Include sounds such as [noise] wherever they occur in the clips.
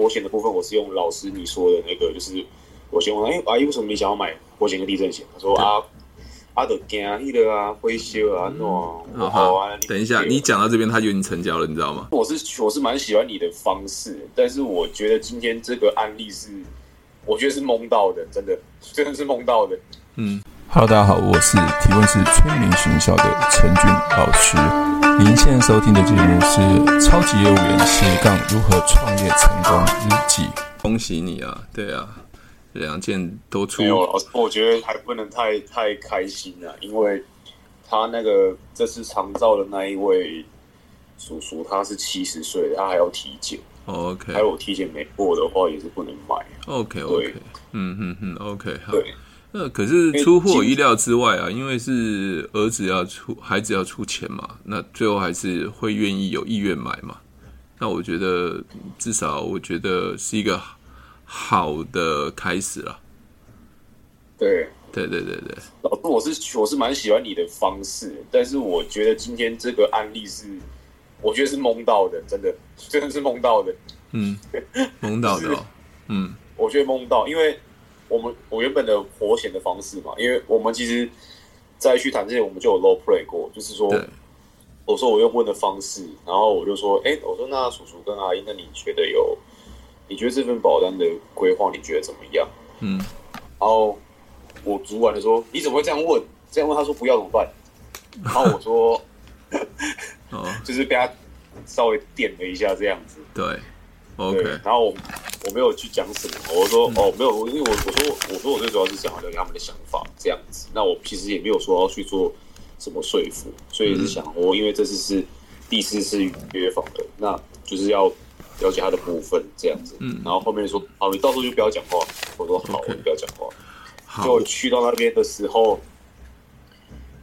活险的部分，我是用老师你说的那个，就是我先问，哎、欸，阿姨为什么你想要买活险跟地震险？他说啊，阿德惊那个啊，会修啊，那种好啊。等一下，你讲到这边，他就已经成交了，你知道吗？我是我是蛮喜欢你的方式，但是我觉得今天这个案例是，我觉得是蒙到的，真的真的是蒙到的。嗯，Hello，大家好，我是提问是催眠学校的陈俊老师。您现在收听的节目是《超级业务员斜杠如何创业成功日记》。恭喜你啊！对啊，两件都出。没有，老师，我觉得还不能太太开心啊，因为他那个这次长照的那一位叔叔，他是七十岁，他还要体检。OK，还有体检没过的话，也是不能买。OK，OK，嗯嗯嗯，OK，好。对。那可是出乎我意料之外啊，因为是儿子要出，孩子要出钱嘛，那最后还是会愿意有意愿买嘛。那我觉得至少我觉得是一个好的开始了。对，对对对对。老师，我是我是蛮喜欢你的方式，但是我觉得今天这个案例是，我觉得是蒙到的，真的真的是蒙到的。嗯，蒙到的哦。嗯，[laughs] 我觉得蒙到，因为。我们我原本的活险的方式嘛，因为我们其实，在去谈之前，我们就有 role play 过，就是说，我说我用问的方式，然后我就说，哎，我说那叔叔跟阿姨，那你觉得有，你觉得这份保单的规划，你觉得怎么样？嗯，然后我主管就说，你怎么会这样问？这样问他说不要怎么办？然后我说，[laughs] 哦，[laughs] 就是被他稍微点了一下这样子，对。OK，然后我我没有去讲什么，我说哦没有，因为我我说我说我最主要是想要了解他们的想法这样子，那我其实也没有说要去做什么说服，所以是想我因为这次是第四次约访的，那就是要了解他的部分这样子，嗯，然后后面说好，你到时候就不要讲话，我说好，我就不要讲话，就去到那边的时候。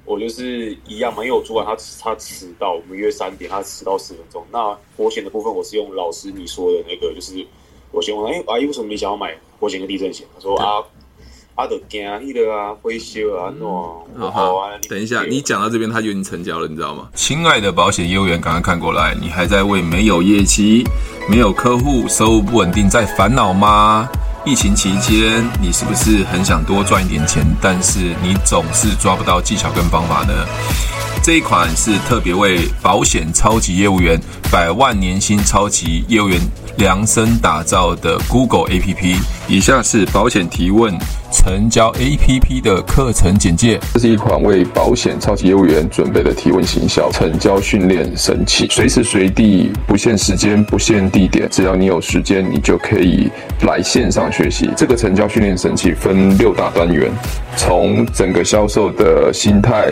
我就是一样嘛，因为我主管他他迟到，我们约三点，他迟到十分钟。那活险的部分，我是用老师你说的那个，就是我先问，哎、欸，阿姨为什么你想要买活险跟地震险？他说啊，阿的惊那个啊，会修啊，那种好啊。等一下，你讲到这边，他就已经成交了，你知道吗？亲爱的保险业务员，赶快看过来，你还在为没有业绩、没有客户、收入不稳定在烦恼吗？疫情期间，你是不是很想多赚一点钱，但是你总是抓不到技巧跟方法呢？这一款是特别为保险超级业务员、百万年薪超级业务员量身打造的 Google APP。以下是保险提问。成交 APP 的课程简介：这是一款为保险超级业务员准备的提问行销成交训练神器，随时随地不限时间、不限地点，只要你有时间，你就可以来线上学习。这个成交训练神器分六大单元，从整个销售的心态。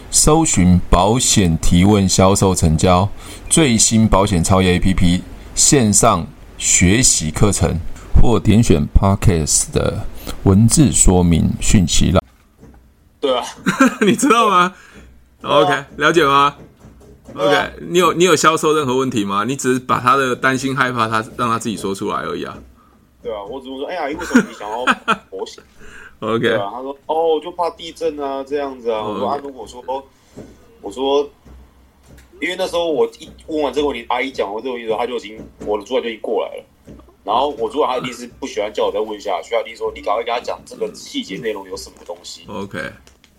搜寻保险提问销售成交最新保险超越 APP 线上学习课程，或点选 Podcast 的文字说明讯息了。对啊，[laughs] 你知道吗？OK，了解吗？OK，你有你有销售任何问题吗？你只是把他的担心害怕他让他自己说出来而已啊。对啊，我只是说，哎呀，为什么你想要保险？OK，对啊，他说哦，我就怕地震啊，这样子啊。我说啊，如果说，我说，因为那时候我一问完这个问题，阿姨讲完这个问题之后，他就已经我的主管就已经过来了。然后我主管他一定是不喜欢叫我再问下去，他一定说你赶快跟他讲这个细节内容有什么东西。OK，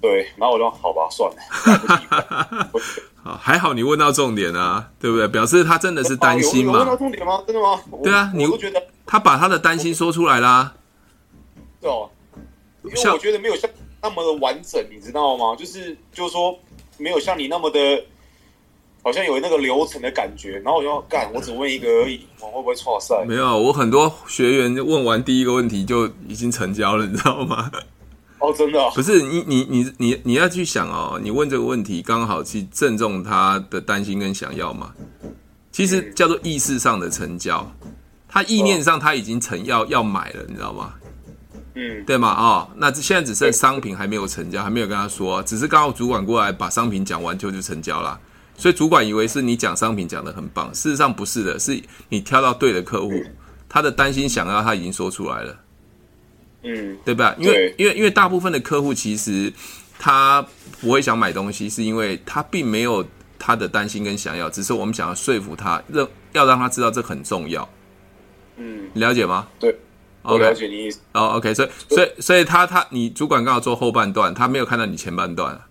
对，然后我就好吧，算了。[laughs] [laughs] 好，还好你问到重点啊，对不对？表示他真的是担心嘛？问到重点吗？真的吗？对啊，你不觉得他把他的担心说出来啦。对哦。因为我觉得没有像那么的完整，你知道吗？就是就是说没有像你那么的，好像有那个流程的感觉。然后我就要干，我只问一个而已，我会不会错赛？没有，我很多学员问完第一个问题就已经成交了，你知道吗？哦，真的、哦？不是你你你你你要去想哦，你问这个问题刚好去正中他的担心跟想要嘛。其实叫做意识上的成交。他意念上他已经成要要买了，你知道吗？嗯，对吗？哦，那现在只剩商品还没有成交，还没有跟他说，只是刚好主管过来把商品讲完就就成交了，所以主管以为是你讲商品讲的很棒，事实上不是的，是你挑到对的客户，他的担心想要他已经说出来了，嗯，对吧？因为因为因为大部分的客户其实他不会想买东西，是因为他并没有他的担心跟想要，只是我们想要说服他，让要让他知道这很重要，嗯，了解吗？对。我了解你意思。哦、oh,，OK，所以所以所以他他你主管刚好做后半段，他没有看到你前半段啊。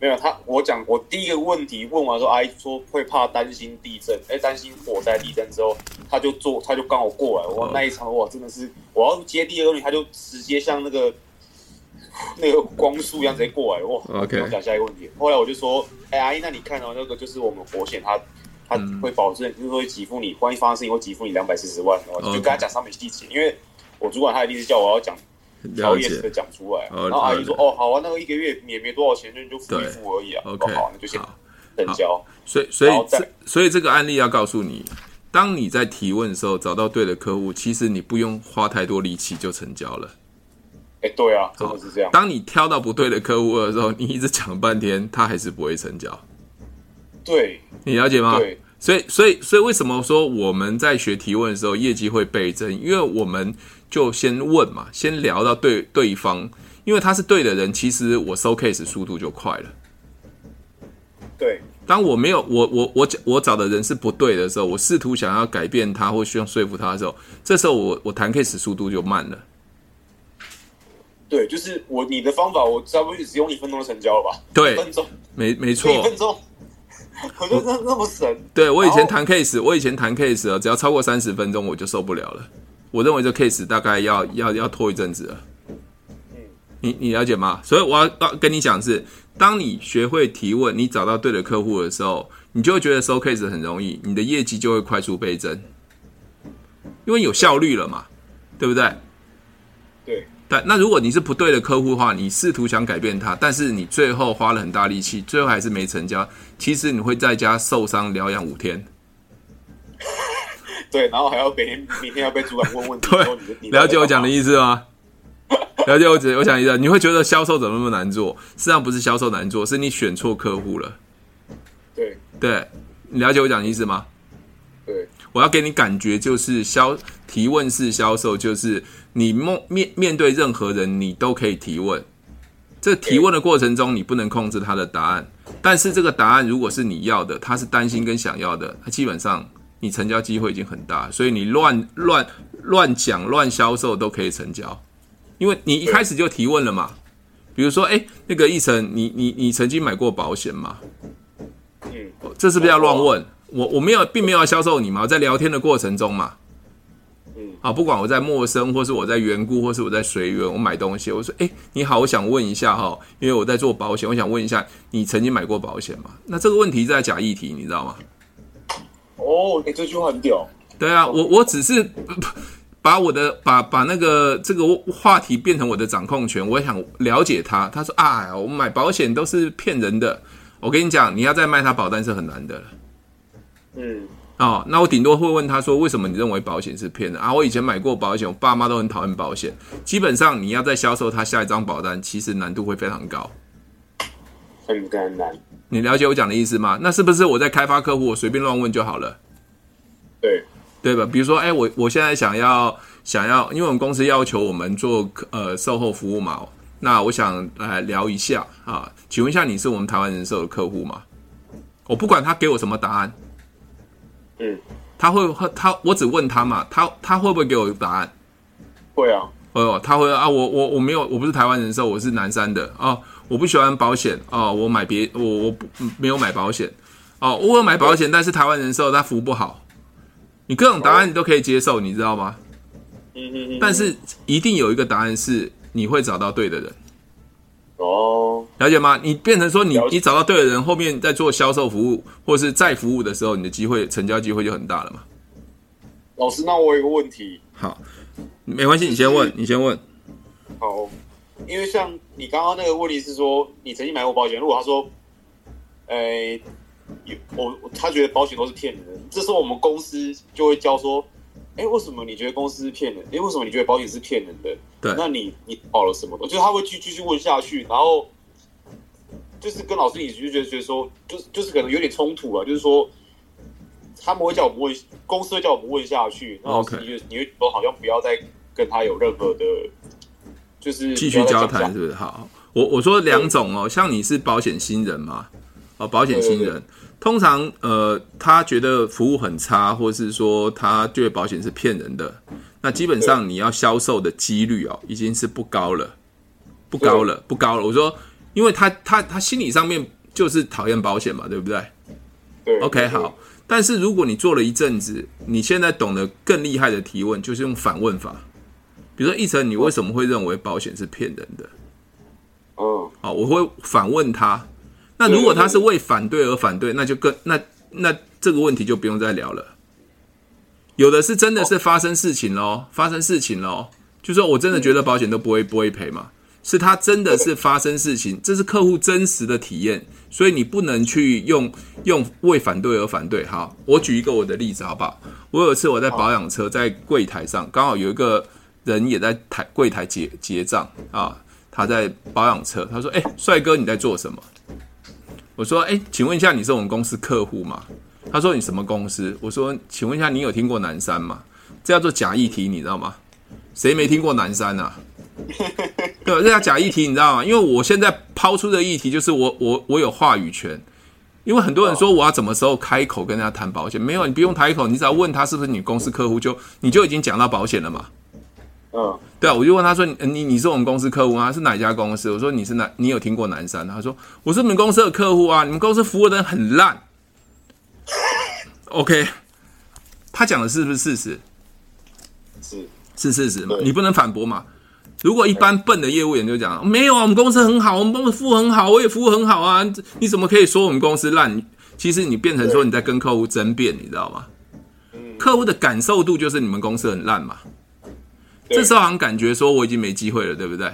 没有他，我讲我第一个问题问完说，阿姨说会怕担心地震，哎，担心火灾地震之后，他就做他就刚好过来，哇，那一场哇真的是，我要接第二个问题，他就直接像那个那个光速一样直接过来，哇，OK。我讲下一个问题，后来我就说，哎，阿姨，那你看到那个就是我们火险他。他会保证，就是会给付你，万一发生事情会给付你两百四十万，然后就跟他讲上面细节，因为我主管他一定是叫我要讲条列式的讲出来，然后阿姨说哦好啊，那个一个月也没多少钱，就就付一付而已啊，OK，好，那就先等交。所以所以这所以这个案例要告诉你，当你在提问的时候找到对的客户，其实你不用花太多力气就成交了。哎，对啊，真的是这样。当你挑到不对的客户的时候，你一直讲半天，他还是不会成交。对，你了解吗？对，所以，所以，所以，为什么说我们在学提问的时候，业绩会倍增？因为我们就先问嘛，先聊到对对方，因为他是对的人，其实我收 case 速度就快了。对，当我没有我我我我找的人是不对的时候，我试图想要改变他或需要说服他的时候，这时候我我谈 case 速度就慢了。对，就是我你的方法，我差不多只用一分钟就成交了吧？对，一分钟，没没错，一分钟。[laughs] 我觉得那那么神，对我以前谈 case，我以前谈 case 啊，只要超过三十分钟我就受不了了。我认为这 case 大概要要要拖一阵子了。嗯，你你了解吗？所以我要要跟你讲是，当你学会提问，你找到对的客户的时候，你就会觉得收 case 很容易，你的业绩就会快速倍增，因为有效率了嘛，对不对？对。但那如果你是不对的客户的话，你试图想改变他，但是你最后花了很大力气，最后还是没成交。其实你会在家受伤疗养五天。[laughs] 对，然后还要每明天要被主管问问题。对，了解我讲的意思吗？[laughs] 了解我讲我讲的意思，你会觉得销售怎么那么难做？实际上不是销售难做，是你选错客户了。对，对，你了解我讲的意思吗？对，我要给你感觉就是销提问式销售就是。你面面面对任何人，你都可以提问。这提问的过程中，你不能控制他的答案。但是这个答案如果是你要的，他是担心跟想要的，他基本上你成交机会已经很大。所以你乱乱乱讲乱销售都可以成交，因为你一开始就提问了嘛。比如说，哎，那个奕成，你你你曾经买过保险吗？嗯，这是不是要乱问？我我没有，并没有要销售你嘛，我在聊天的过程中嘛。嗯啊，不管我在陌生，或是我在缘故，或是我在随缘，我买东西，我说，哎，你好，我想问一下哈，因为我在做保险，我想问一下，你曾经买过保险吗？那这个问题在假议题，你知道吗？哦，哎，这句话很屌。对啊，我我只是 [laughs] 把我的把把那个这个话题变成我的掌控权，我想了解他。他说啊，我买保险都是骗人的。我跟你讲，你要再卖他保单是很难的了。嗯。哦，那我顶多会问他说：“为什么你认为保险是骗的啊？”我以前买过保险，我爸妈都很讨厌保险。基本上，你要再销售他下一张保单，其实难度会非常高，很艰难。你了解我讲的意思吗？那是不是我在开发客户，我随便乱问就好了？对，对吧？比如说，哎，我我现在想要想要，因为我们公司要求我们做呃售后服务嘛，那我想来聊一下啊，请问一下，你是我们台湾人寿的客户吗？我不管他给我什么答案。嗯，他会他我只问他嘛，他他会不会给我答案？会啊，哦，他会啊，我我我没有，我不是台湾人寿，我是南山的哦，我不喜欢保险哦，我买别我我不没有买保险哦，我有买保险，但是台湾人寿他服务不好，你各种答案你都可以接受，你知道吗？嗯嗯嗯，但是一定有一个答案是你会找到对的人。哦，了解吗？你变成说你你找到对的人，后面在做销售服务或是再服务的时候，你的机会成交机会就很大了嘛。老师，那我有个问题。好，没关系，你先问，你先问。好，因为像你刚刚那个问题是说，你曾经买过保险，如果他说，诶，有我他觉得保险都是骗人的，这时候我们公司就会教说，哎、欸，为什么你觉得公司是骗人？哎、欸，为什么你觉得保险是骗人的？对，那你你保了什么？就是他会继继续问下去，然后就是跟老师你就觉得觉得说，就是就是可能有点冲突啊，就是说他们会叫我们问，公司会叫我们问下去，然后你就你会说好像不要再跟他有任何的，就是继续交谈，是不是？好，我我说两种哦，像你是保险新人嘛，哦，保险新人。通常，呃，他觉得服务很差，或是说他觉得保险是骗人的，那基本上你要销售的几率哦，已经是不高了，不高了，不高了。我说，因为他他他心理上面就是讨厌保险嘛，对不对？对。OK，好。但是如果你做了一阵子，你现在懂得更厉害的提问，就是用反问法。比如说，一成，你为什么会认为保险是骗人的？嗯。好，我会反问他。那如果他是为反对而反对，那就更那那这个问题就不用再聊了。有的是真的是发生事情喽，发生事情喽，就说我真的觉得保险都不会不会赔嘛，是他真的是发生事情，这是客户真实的体验，所以你不能去用用为反对而反对。好，我举一个我的例子好不好？我有一次我在保养车，在柜台上，刚好有一个人也在台柜台结结账啊，他在保养车，他说：“哎，帅哥，你在做什么？”我说：“哎，请问一下，你是我们公司客户吗？”他说：“你什么公司？”我说：“请问一下，你有听过南山吗？这叫做假议题，你知道吗？谁没听过南山啊？[laughs] 对吧？这叫假议题，你知道吗？因为我现在抛出的议题就是我我我有话语权。因为很多人说我要什么时候开口跟人家谈保险？没有，你不用开口，你只要问他是不是你公司客户，就你就已经讲到保险了嘛。”嗯，对啊，我就问他说：“你你是我们公司客户吗？是哪一家公司？”我说：“你是哪？你有听过南山？”他说：“我是你们公司的客户啊，你们公司服务的人很烂。”OK，[laughs] 他讲的是不是事实？是是事实嘛？你不能反驳嘛？如果一般笨的业务员就讲：“没有啊，我们公司很好，我们公司服务很好，我也服务很好啊，你怎么可以说我们公司烂？”其实你变成说你在跟客户争辩，你知道吗？客户的感受度就是你们公司很烂嘛。这时候好像感觉说我已经没机会了，对不对？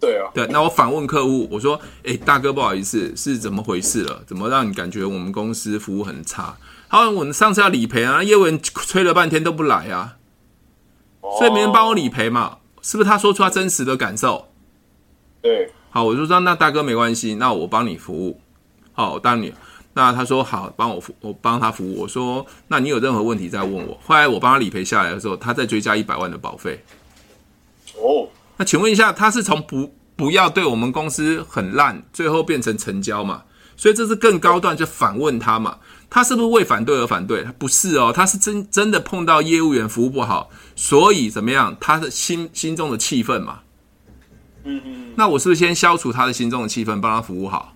对啊。对，那我反问客户，我说：“哎，大哥，不好意思，是怎么回事了？怎么让你感觉我们公司服务很差？他说，我们上次要理赔啊，业务员催了半天都不来啊，所以没人帮我理赔嘛，是不是？他说出他真实的感受。对。好，我就说那大哥没关系，那我帮你服务。好，我当你。那他说好，帮我服，我帮他服务。我说，那你有任何问题再问我。后来我帮他理赔下来的时候，他再追加一百万的保费。哦，那请问一下，他是从不不要对我们公司很烂，最后变成成交嘛？所以这是更高段，就反问他嘛？他是不是为反对而反对？他不是哦，他是真真的碰到业务员服务不好，所以怎么样？他的心心中的气愤嘛。嗯嗯。那我是不是先消除他的心中的气愤，帮他服务好？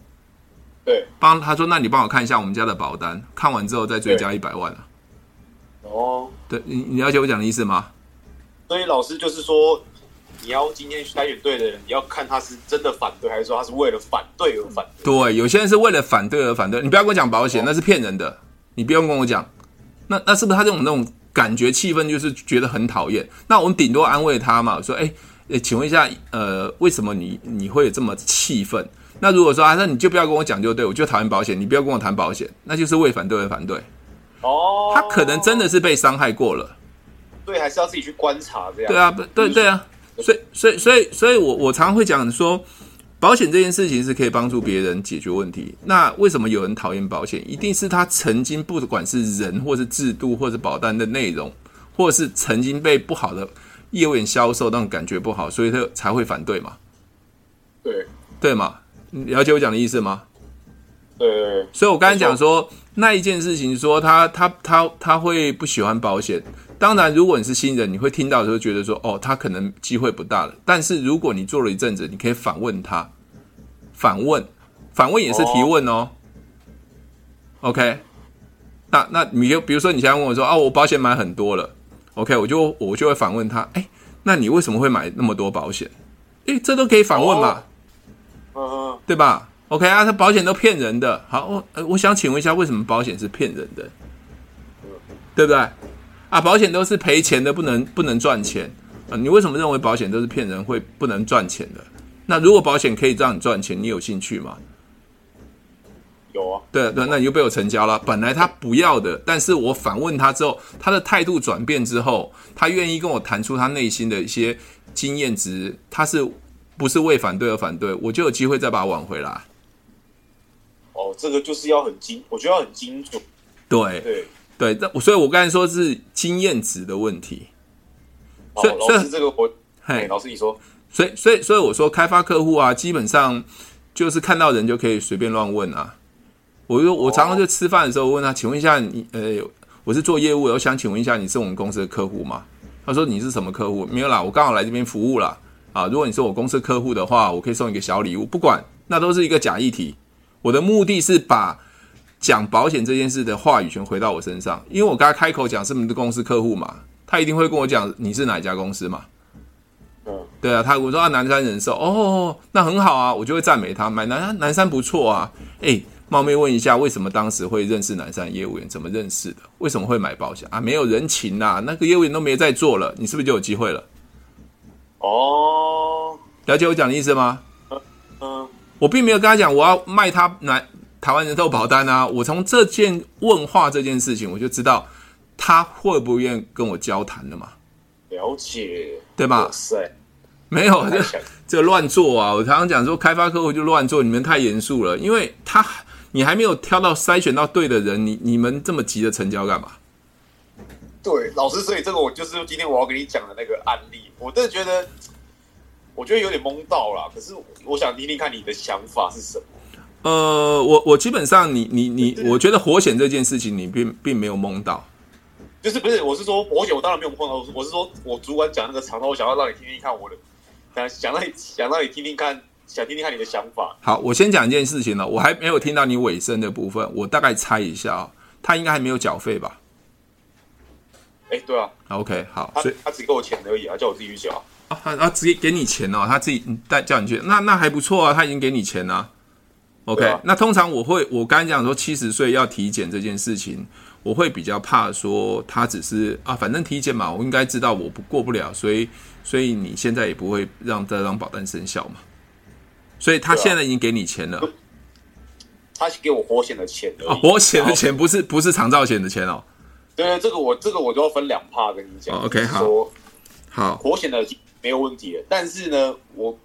对，帮他说，那你帮我看一下我们家的保单，看完之后再追加一百万啊。哦，对，你你了解我讲的意思吗？所以老师就是说，你要今天筛选对的人，你要看他是真的反对，还是说他是为了反对而反对？对，有些人是为了反对而反对，你不要跟我讲保险，哦、那是骗人的，你不用跟我讲。那那是不是他这种那种感觉气氛，就是觉得很讨厌？那我们顶多安慰他嘛，说，哎，哎，请问一下，呃，为什么你你会有这么气愤？那如果说啊，那你就不要跟我讲就对，我就讨厌保险，你不要跟我谈保险，那就是为反对而反对。哦，他可能真的是被伤害过了。对，还是要自己去观察这样。对啊，对对啊，所以所以所以所以我我常会讲说，保险这件事情是可以帮助别人解决问题。那为什么有人讨厌保险？一定是他曾经不管是人，或是制度，或是保单的内容，或是曾经被不好的业务员销售，那种感觉不好，所以他才会反对嘛。对对嘛。了解我讲的意思吗？对，所以我刚才讲说那一件事情，说他他他他会不喜欢保险。当然，如果你是新人，你会听到的时候觉得说，哦，他可能机会不大了。但是如果你做了一阵子，你可以反问他，反问，反问也是提问哦。OK，那那你就比如说你现在问我说，哦，我保险买很多了，OK，我就我就会反问他，哎，那你为什么会买那么多保险？哎，这都可以反问嘛。嗯，对吧？OK 啊，他保险都骗人的。好，我呃，我想请问一下，为什么保险是骗人的？对不对？啊，保险都是赔钱的，不能不能赚钱啊。你为什么认为保险都是骗人，会不能赚钱的？那如果保险可以让你赚钱，你有兴趣吗？有啊，对对，那你就被我成交了。本来他不要的，但是我反问他之后，他的态度转变之后，他愿意跟我谈出他内心的一些经验值，他是不是为反对而反对？我就有机会再把它挽回来。哦，这个就是要很精，我觉得要很精准。对对对，那所以，我刚才说是经验值的问题。所以，老师这个我，嘿，老师你说，所以，所以，所以我说开发客户啊，基本上就是看到人就可以随便乱问啊。我就我常常就吃饭的时候问他，请问一下你，呃，我是做业务，我想请问一下，你是我们公司的客户吗？他说你是什么客户？没有啦，我刚好来这边服务啦。啊。如果你是我公司客户的话，我可以送一个小礼物。不管，那都是一个假议题。我的目的是把讲保险这件事的话语权回到我身上，因为我刚才开口讲是你的公司客户嘛，他一定会跟我讲你是哪一家公司嘛。嗯，对啊，他我说啊南山人寿哦，那很好啊，我就会赞美他，买南山南山不错啊。诶，冒昧问一下，为什么当时会认识南山业务员？怎么认识的？为什么会买保险啊？没有人情呐、啊，那个业务员都没在做了，你是不是就有机会了？哦，了解我讲的意思吗？嗯嗯。我并没有跟他讲我要卖他南台湾人寿保单啊！我从这件问话这件事情，我就知道他会不愿意跟我交谈了嘛？了解，对吧？哇塞没有这这乱做啊！我常常讲说，开发客户就乱做，你们太严肃了，因为他你还没有挑到筛选到对的人，你你们这么急着成交干嘛？对，老师，所以这个我就是今天我要跟你讲的那个案例，我真的觉得。我觉得有点懵到了，可是我想听听看你的想法是什么。呃，我我基本上你你你，我觉得火险这件事情你并并没有懵到，就是不是？我是说活险，我当然没有碰到。我是说我主管讲那个长套，我想要让你听听看我的，想想让你想让你听听看，想听听看你的想法。好，我先讲一件事情了，我还没有听到你尾声的部分，我大概猜一下啊，他应该还没有缴费吧？哎，对啊。OK，好，所以他只给我钱而已啊，叫我自己去缴。啊，他直接给你钱哦，他自己带叫你去，那那还不错啊，他已经给你钱了。OK，、啊、那通常我会，我刚才讲说七十岁要体检这件事情，我会比较怕说他只是啊，反正体检嘛，我应该知道我不过不了，所以所以你现在也不会让这张保单生效嘛。所以他现在已经给你钱了，啊、他是给我活险的钱的。啊，活险的钱不是不是长照险的钱哦。对，这个我这个我就要分两 part 跟你讲。哦、OK，好，好，火险的。没有问题的，但是呢，我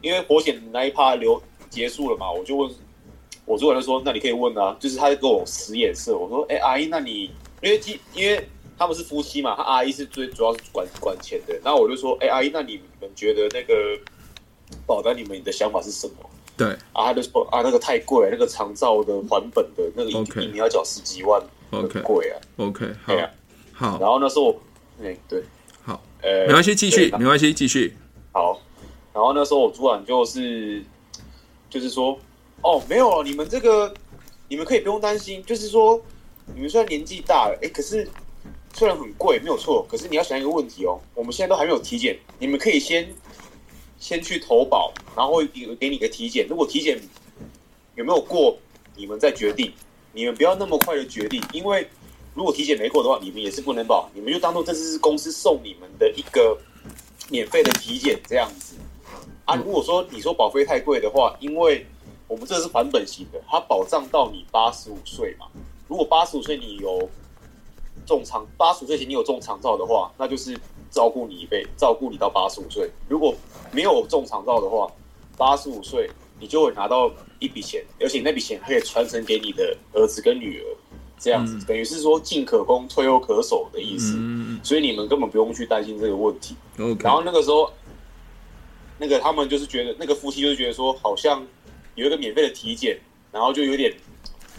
因为火险那一趴留结束了嘛，我就问我主管就说：“那你可以问啊。”就是他在跟我使眼色，我说：“哎，阿姨，那你因为因为他们是夫妻嘛，他阿姨是最主要是管管钱的。那我就说：哎，阿姨，那你们觉得那个保单，你们的想法是什么？对啊，他就说啊，那个太贵，那个长照的还本的那个一一年要缴十几万，很贵啊。OK，好，好。然后那时候，哎，对。好呃，没关系，继续，没关系，继续。好，然后那时候我主管就是，就是说，哦，没有了，你们这个，你们可以不用担心，就是说，你们虽然年纪大了，哎，可是虽然很贵，没有错，可是你要想一个问题哦，我们现在都还没有体检，你们可以先先去投保，然后会给给你个体检，如果体检有没有过，你们再决定，你们不要那么快的决定，因为。如果体检没过的话，你们也是不能保，你们就当做这次是公司送你们的一个免费的体检这样子啊。如果说你说保费太贵的话，因为我们这是还本型的，它保障到你八十五岁嘛。如果八十五岁你有中长，八十五岁前你有中长照的话，那就是照顾你一辈，照顾你到八十五岁。如果没有中长照的话，八十五岁你就会拿到一笔钱，而且那笔钱还可以传承给你的儿子跟女儿。这样子等于是说进可攻退又可守的意思，嗯、所以你们根本不用去担心这个问题。然后那个时候，那个他们就是觉得那个夫妻就是觉得说，好像有一个免费的体检，然后就有点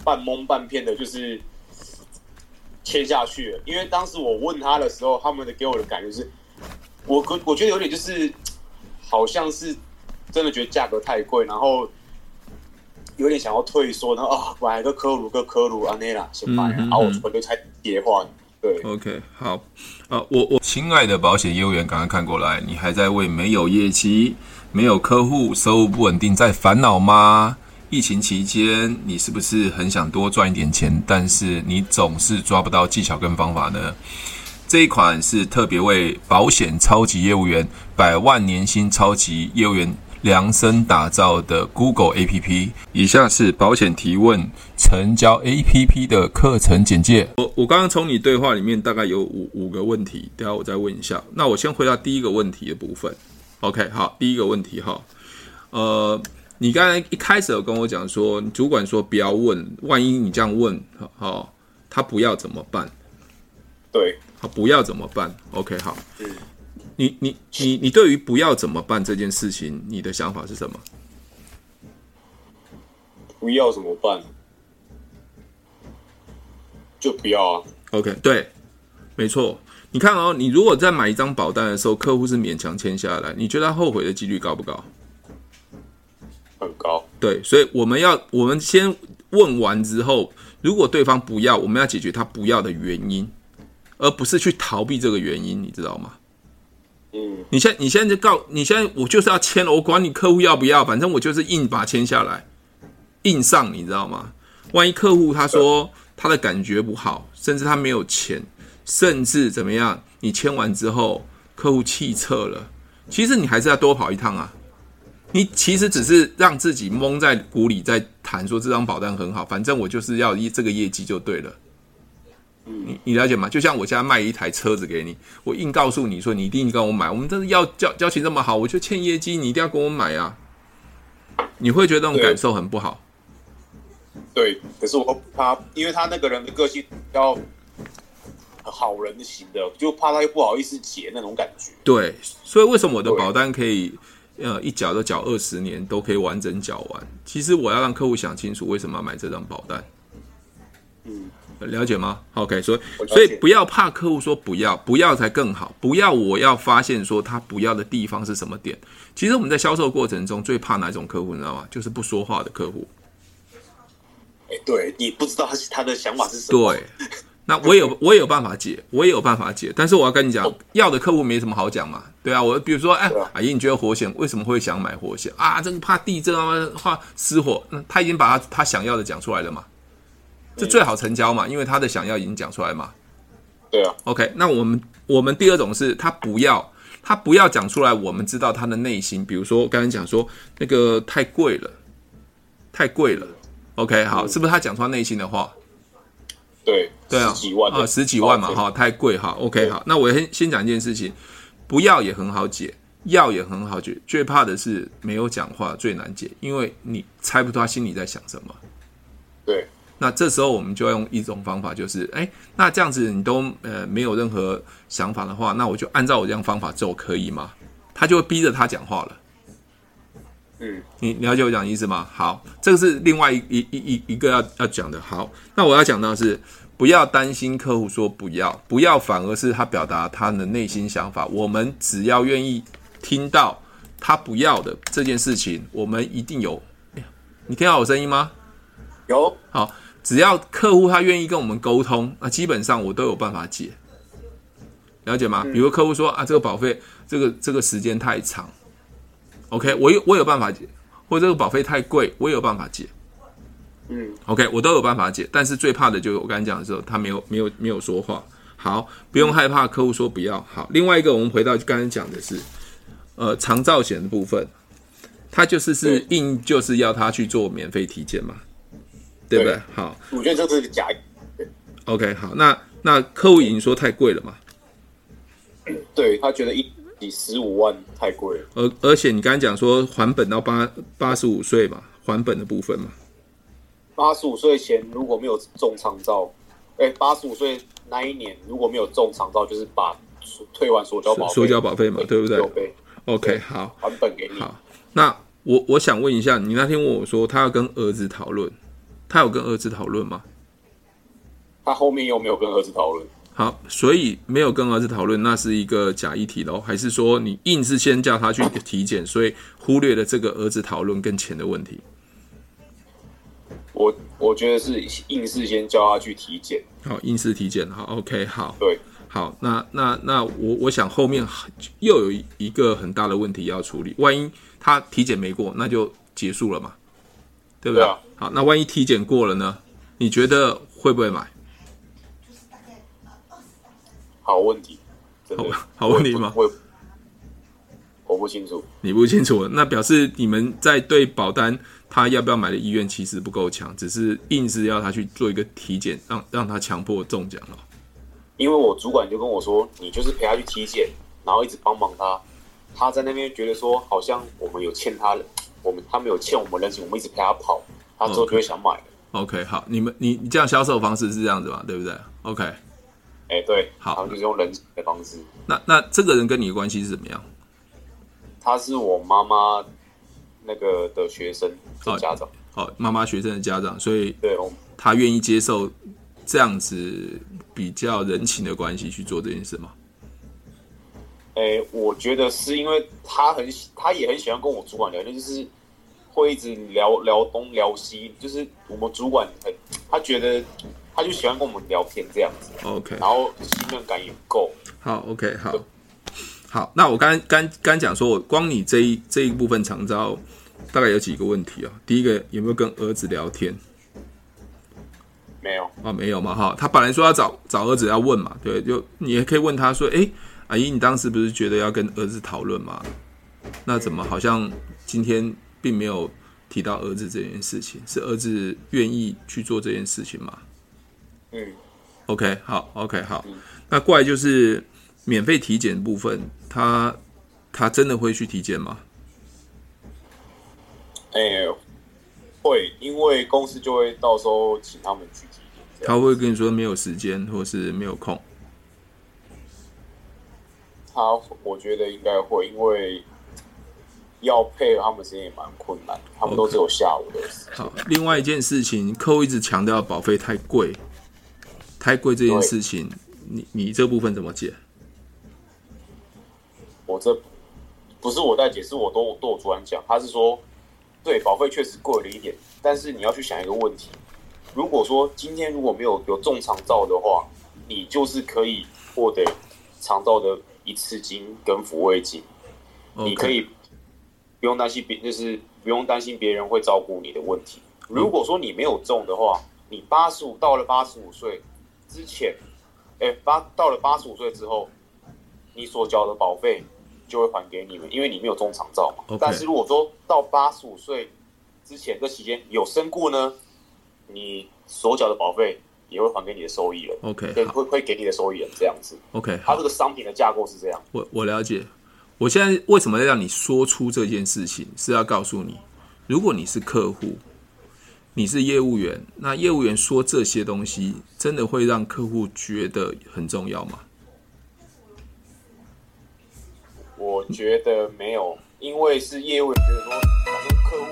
半蒙半骗的，就是签下去了。因为当时我问他的时候，他们的给我的感觉是，我我觉得有点就是好像是真的觉得价格太贵，然后。有点想要退缩，然后啊，买个科鲁个科鲁安内拉先买，然后我我就才叠换。对，OK，好，啊，我我亲爱的保险业务员，赶快看过来，你还在为没有业绩、没有客户、收入不稳定在烦恼吗？疫情期间，你是不是很想多赚一点钱，但是你总是抓不到技巧跟方法呢？这一款是特别为保险超级业务员、百万年薪超级业务员。量身打造的 Google APP。以下是保险提问成交 APP 的课程简介。我我刚刚从你对话里面大概有五五个问题，等下我再问一下。那我先回答第一个问题的部分。OK，好，第一个问题哈，呃，你刚才一开始有跟我讲说，主管说不要问，万一你这样问，好，他不要怎么办？对，他，不要怎么办？OK，好。嗯你你你你对于不要怎么办这件事情，你的想法是什么？不要怎么办？就不要啊。OK，对，没错。你看哦，你如果在买一张保单的时候，客户是勉强签下来，你觉得他后悔的几率高不高？很高。对，所以我们要我们先问完之后，如果对方不要，我们要解决他不要的原因，而不是去逃避这个原因，你知道吗？嗯，你现你现在就告你现在我就是要签了，我管你客户要不要，反正我就是硬把签下来，硬上，你知道吗？万一客户他说他的感觉不好，甚至他没有钱，甚至怎么样，你签完之后客户弃撤了，其实你还是要多跑一趟啊。你其实只是让自己蒙在鼓里，在谈说这张保单很好，反正我就是要一这个业绩就对了。你你了解吗？就像我现在卖一台车子给你，我硬告诉你说你一定跟我买，我们真的要交交情这么好，我就欠业绩，你一定要跟我买啊！你会觉得那种感受很不好。对，可是我怕，因为他那个人的个性比较好人型的，就怕他又不好意思结那种感觉。对，所以为什么我的保单可以呃一缴都缴二十年，都可以完整缴完？其实我要让客户想清楚为什么要买这张保单。嗯。了解吗？OK，所以所以不要怕客户说不要，不要才更好。不要，我要发现说他不要的地方是什么点。其实我们在销售过程中最怕哪种客户，你知道吗？就是不说话的客户。哎，对，你不知道他他的想法是什么。对，那我有我也有办法解，我也有办法解。但是我要跟你讲，要的客户没什么好讲嘛。对啊，我比如说，哎，阿姨，你觉得火险为什么会想买火险啊？这个怕地震啊，怕失火。那他已经把他他想要的讲出来了嘛。这最好成交嘛，因为他的想要已经讲出来嘛。对啊。OK，那我们我们第二种是他不要，他不要讲出来，我们知道他的内心。比如说刚才讲说那个太贵了，太贵了。OK，好，是不是他讲出他内心的话？对，对啊，十几万啊，十几万嘛，哈，太贵哈。OK，好，那我先先讲一件事情，不要也很好解，要也很好解，最怕的是没有讲话最难解，因为你猜不出他心里在想什么。对。那这时候我们就要用一种方法，就是，哎，那这样子你都呃没有任何想法的话，那我就按照我这样方法做，可以吗？他就会逼着他讲话了。嗯，你了解我讲的意思吗？好，这个是另外一一一一一个要要讲的。好，那我要讲到是，不要担心客户说不要，不要反而是他表达他的内心想法。我们只要愿意听到他不要的这件事情，我们一定有。哎呀，你听到我声音吗？有。好。只要客户他愿意跟我们沟通，那基本上我都有办法解，了解吗？比如客户说啊，这个保费，这个这个时间太长，OK，我有我有办法解，或者这个保费太贵，我也有办法解，嗯，OK，我都有办法解。但是最怕的就是我刚才讲的时候，他没有没有没有说话。好，不用害怕客户说不要。好，另外一个我们回到刚才讲的是，呃，长照险的部分，他就是是硬就是要他去做免费体检嘛。对不对？好，我觉得这是个假。OK，好，那那客户已经说太贵了嘛？对，他觉得一比十五万太贵了。而而且你刚才讲说还本到八八十五岁嘛，还本的部分嘛。八十五岁前如果没有中长照，哎，八十五岁那一年如果没有中长照，就是把退完所交保费，所交保费嘛，对不对？OK，对好，还本给你。好，那我我想问一下，你那天问我说他要跟儿子讨论。他有跟儿子讨论吗？他后面又没有跟儿子讨论。好，所以没有跟儿子讨论，那是一个假议题喽？还是说你硬是先叫他去体检，所以忽略了这个儿子讨论跟钱的问题？我我觉得是硬是先叫他去体检。好，硬是体检。好，OK，好。对，好，那那那我我想后面又有一个很大的问题要处理，万一他体检没过，那就结束了嘛？对不对？对啊。好，那万一体检过了呢？你觉得会不会买？好问题，好好问题吗？我我不不清楚，你不清楚，那表示你们在对保单他要不要买的意愿其实不够强，只是硬是要他去做一个体检，让让他强迫中奖了。因为我主管就跟我说，你就是陪他去体检，然后一直帮忙他，他在那边觉得说好像我们有欠他的，我们他没有欠我们人情，我们一直陪他跑，他之后就会想买。OK，, okay 好，你们你你这样销售方式是这样子嘛？对不对？OK。哎、欸，对，好，然后就是用人情的方式。那那这个人跟你的关系是怎么样？他是我妈妈那个的学生的家长，哦，妈妈学生的家长，所以对，他愿意接受这样子比较人情的关系去做这件事吗？哎、欸，我觉得是因为他很，他也很喜欢跟我主管聊天，就是会一直聊聊东聊西，就是我们主管很，他觉得。他就喜欢跟我们聊天这样子，OK，然后信任感也够。好，OK，好，好。那我刚刚刚讲说，我光你这一这一部分长招，大概有几个问题啊？第一个，有没有跟儿子聊天？没有啊，没有嘛，哈。他本来说要找找儿子要问嘛，对，就你也可以问他说，哎，阿姨，你当时不是觉得要跟儿子讨论吗？那怎么好像今天并没有提到儿子这件事情？是儿子愿意去做这件事情吗？嗯，OK，好，OK，好。嗯、那怪就是免费体检部分，他他真的会去体检吗？哎、欸，会，因为公司就会到时候请他们去体检。他会跟你说没有时间，或是没有空。他，我觉得应该会，因为要配合他们时间也蛮困难，他们都只有下午的时.好，另外一件事情，客户一直强调保费太贵。太贵这件事情，你你这部分怎么解？我这不是我在解释，我都都有主管讲，他是说，对，保费确实贵了一点，但是你要去想一个问题，如果说今天如果没有有中长照的话，你就是可以获得长照的一次金跟抚慰金.你可以不用担心别就是不用担心别人会照顾你的问题。如果说你没有中的话，你八十五到了八十五岁。之前，哎、欸，八到了八十五岁之后，你所缴的保费就会还给你们，因为你没有中长照嘛。但是如果说到八十五岁之前这期间有身故呢，你所缴的保费也会还给你的收益人。OK，会会给你的收益人这样子。OK，它这个商品的架构是这样。我我了解。我现在为什么要让你说出这件事情，是要告诉你，如果你是客户。你是业务员，那业务员说这些东西，真的会让客户觉得很重要吗？我觉得没有，因为是业务员觉得说，反正客户，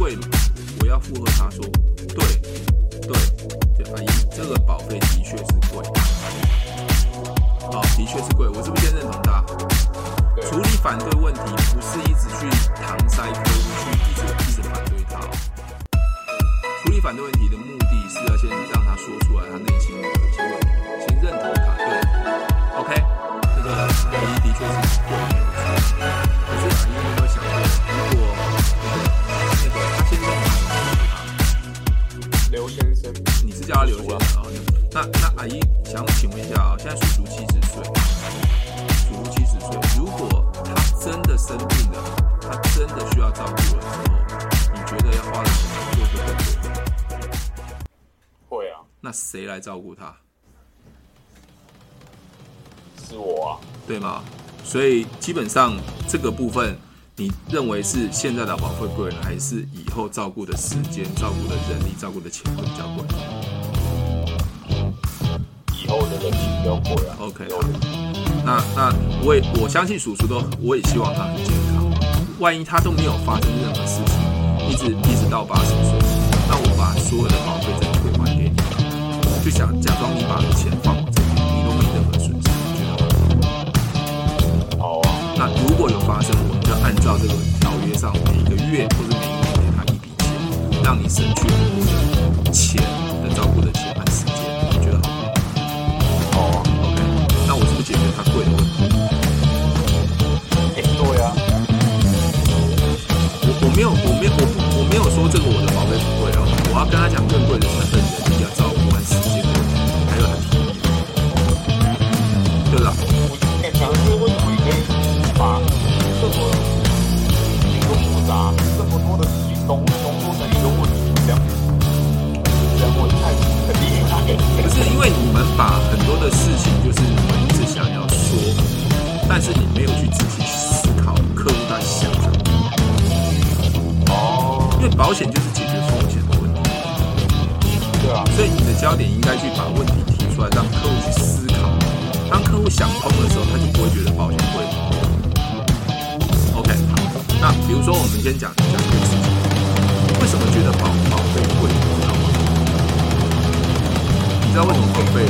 贵吗，我要附和他说。对对，阿姨，这个保费的确是贵，好，的确是贵。我是不是先认同他？处理反对问题不是一直去搪塞客户，去一直一直反对他。处理反对问题的目的是要先让他说出来他内心的一些问题，先认同他。对，OK，这个阿姨的确是贵。可是阿姨有没有想过，如果刘先生，你是叫他刘先生啊？那那阿姨想请问一下啊，现在叔叔七十岁，叔叔七十岁，如果他真的生病了，他真的需要照顾的时候，你觉得要花的钱多不多？会啊。那谁来照顾他？是我啊，对吗？所以基本上这个部分。你认为是现在的保费贵，还是以后照顾的时间、照顾的人力、照顾的钱会比较贵？以后的人力比较贵啊。OK，好。那那我也我相信叔叔都，我也希望他很健康。万一他都没有发生任何事情，一直一直到八十岁，那我把所有的保费再退还给你，就想假装你把钱放那如果有发生，我们就。按照这个条约上，每个月或者每一年给他一笔钱，让你省去很多的钱的照顾的钱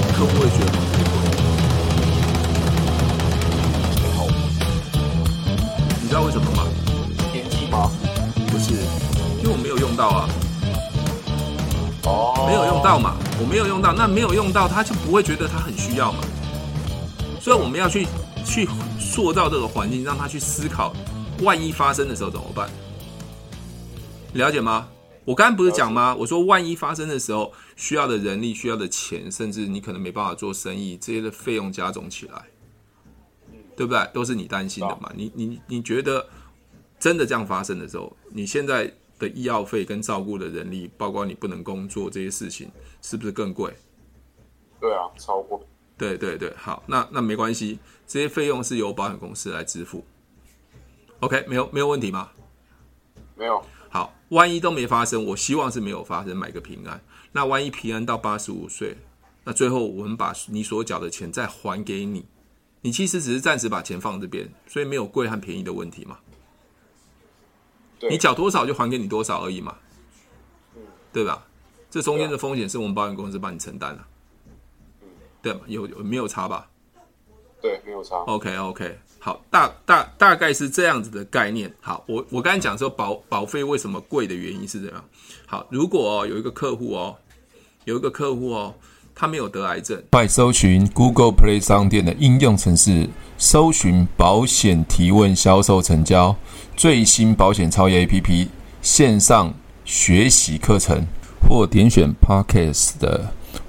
什么保费客户会觉得保费贵？你知道为什么吗？年纪吗？不是，因为我没有用到啊。哦，没有用到嘛，我没有用到，那没有用到，他就不会觉得他很需要嘛。所以我们要去去塑造这个环境，让他去思考，万一发生的时候怎么办？了解吗？我刚刚不是讲吗？我说万一发生的时候，需要的人力、需要的钱，甚至你可能没办法做生意，这些的费用加总起来，对不对？都是你担心的嘛。你你你觉得真的这样发生的时候，你现在的医药费跟照顾的人力，包括你不能工作这些事情，是不是更贵？对啊，超过。对对对，好，那那没关系，这些费用是由保险公司来支付。OK，没有没有问题吗？没有。好，万一都没发生，我希望是没有发生，买个平安。那万一平安到八十五岁，那最后我们把你所缴的钱再还给你，你其实只是暂时把钱放这边，所以没有贵和便宜的问题嘛。对。你缴多少就还给你多少而已嘛，对吧？这中间的风险是我们保险公司帮你承担的。对有没有差吧？对，没有差。OK OK，好，大大大概是这样子的概念。好，我我刚才讲说保保费为什么贵的原因是这样。好，如果、哦、有一个客户哦，有一个客户哦，他没有得癌症，快搜寻 Google Play 商店的应用程式，搜寻保险提问销售成交最新保险超业 APP 线上学习课程，或点选 Podcast 的。